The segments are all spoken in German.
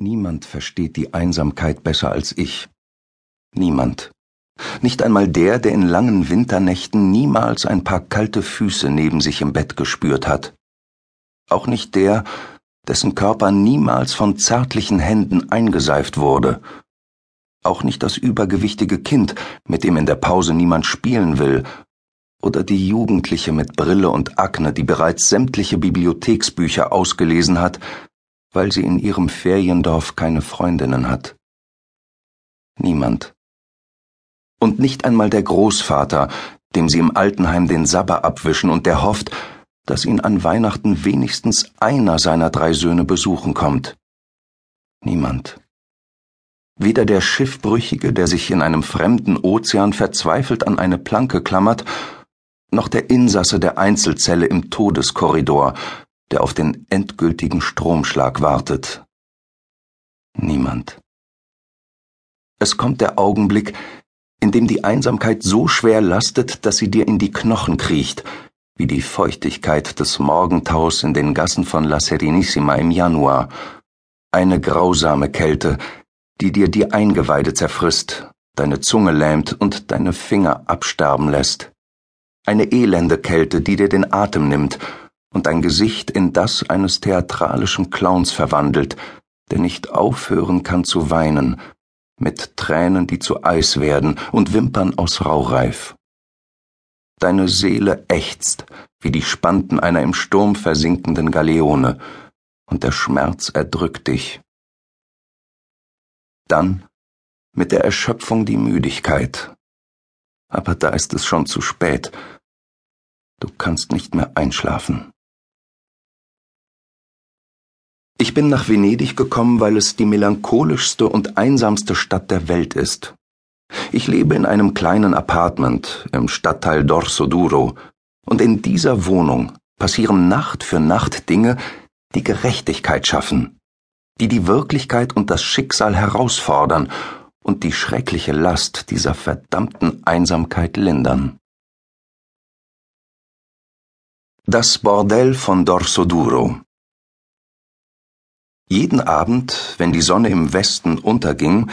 Niemand versteht die Einsamkeit besser als ich. Niemand. Nicht einmal der, der in langen Winternächten niemals ein paar kalte Füße neben sich im Bett gespürt hat. Auch nicht der, dessen Körper niemals von zärtlichen Händen eingeseift wurde. Auch nicht das übergewichtige Kind, mit dem in der Pause niemand spielen will, oder die Jugendliche mit Brille und Akne, die bereits sämtliche Bibliotheksbücher ausgelesen hat, weil sie in ihrem Feriendorf keine Freundinnen hat. Niemand. Und nicht einmal der Großvater, dem sie im Altenheim den Sabber abwischen und der hofft, dass ihn an Weihnachten wenigstens einer seiner drei Söhne besuchen kommt. Niemand. Weder der Schiffbrüchige, der sich in einem fremden Ozean verzweifelt an eine Planke klammert, noch der Insasse der Einzelzelle im Todeskorridor, der auf den endgültigen Stromschlag wartet. Niemand. Es kommt der Augenblick, in dem die Einsamkeit so schwer lastet, dass sie dir in die Knochen kriecht, wie die Feuchtigkeit des Morgentaus in den Gassen von La Serenissima im Januar, eine grausame Kälte, die dir die Eingeweide zerfrisst, deine Zunge lähmt und deine Finger absterben lässt, eine elende Kälte, die dir den Atem nimmt und dein Gesicht in das eines theatralischen Clowns verwandelt, der nicht aufhören kann zu weinen, mit Tränen, die zu Eis werden und Wimpern aus Raureif. Deine Seele ächzt wie die Spanten einer im Sturm versinkenden Galeone, und der Schmerz erdrückt dich. Dann mit der Erschöpfung die Müdigkeit. Aber da ist es schon zu spät. Du kannst nicht mehr einschlafen. Ich bin nach Venedig gekommen, weil es die melancholischste und einsamste Stadt der Welt ist. Ich lebe in einem kleinen Apartment im Stadtteil Dorso Duro, und in dieser Wohnung passieren Nacht für Nacht Dinge, die Gerechtigkeit schaffen, die die Wirklichkeit und das Schicksal herausfordern und die schreckliche Last dieser verdammten Einsamkeit lindern. Das Bordell von Dorso Duro jeden Abend, wenn die Sonne im Westen unterging,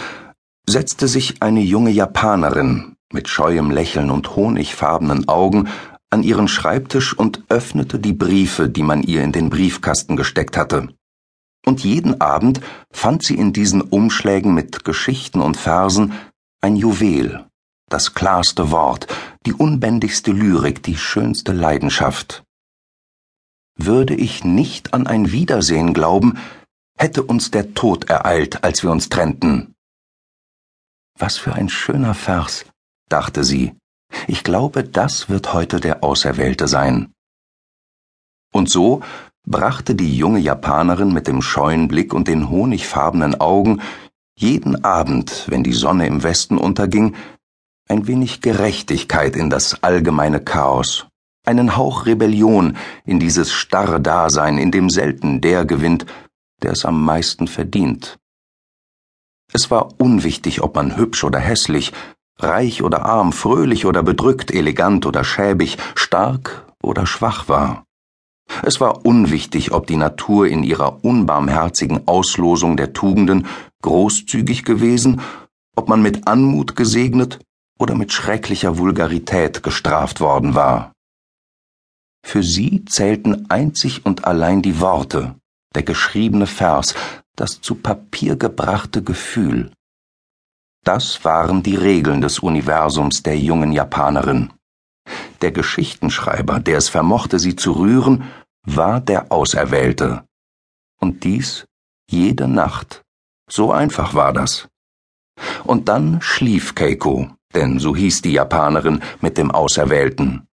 setzte sich eine junge Japanerin mit scheuem Lächeln und honigfarbenen Augen an ihren Schreibtisch und öffnete die Briefe, die man ihr in den Briefkasten gesteckt hatte. Und jeden Abend fand sie in diesen Umschlägen mit Geschichten und Versen ein Juwel, das klarste Wort, die unbändigste Lyrik, die schönste Leidenschaft. Würde ich nicht an ein Wiedersehen glauben, hätte uns der Tod ereilt, als wir uns trennten. Was für ein schöner Vers, dachte sie. Ich glaube, das wird heute der Auserwählte sein. Und so brachte die junge Japanerin mit dem scheuen Blick und den honigfarbenen Augen jeden Abend, wenn die Sonne im Westen unterging, ein wenig Gerechtigkeit in das allgemeine Chaos, einen Hauch Rebellion in dieses starre Dasein, in dem selten der gewinnt, der es am meisten verdient. Es war unwichtig, ob man hübsch oder hässlich, reich oder arm, fröhlich oder bedrückt, elegant oder schäbig, stark oder schwach war. Es war unwichtig, ob die Natur in ihrer unbarmherzigen Auslosung der Tugenden großzügig gewesen, ob man mit Anmut gesegnet oder mit schrecklicher Vulgarität gestraft worden war. Für sie zählten einzig und allein die Worte, der geschriebene Vers, das zu Papier gebrachte Gefühl. Das waren die Regeln des Universums der jungen Japanerin. Der Geschichtenschreiber, der es vermochte, sie zu rühren, war der Auserwählte. Und dies jede Nacht. So einfach war das. Und dann schlief Keiko, denn so hieß die Japanerin mit dem Auserwählten.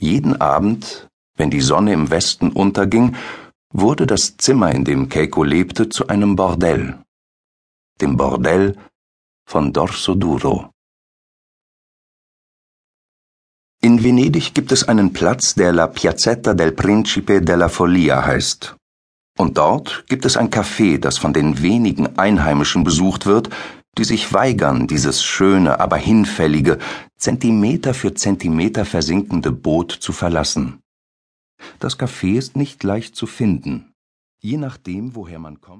Jeden Abend, wenn die Sonne im Westen unterging, wurde das Zimmer, in dem Keiko lebte, zu einem Bordell. Dem Bordell von Dorso Duro. In Venedig gibt es einen Platz, der La Piazzetta del Principe della Follia heißt. Und dort gibt es ein Café, das von den wenigen Einheimischen besucht wird, die sich weigern, dieses schöne, aber hinfällige, Zentimeter für Zentimeter versinkende Boot zu verlassen. Das Café ist nicht leicht zu finden. Je nachdem, woher man kommt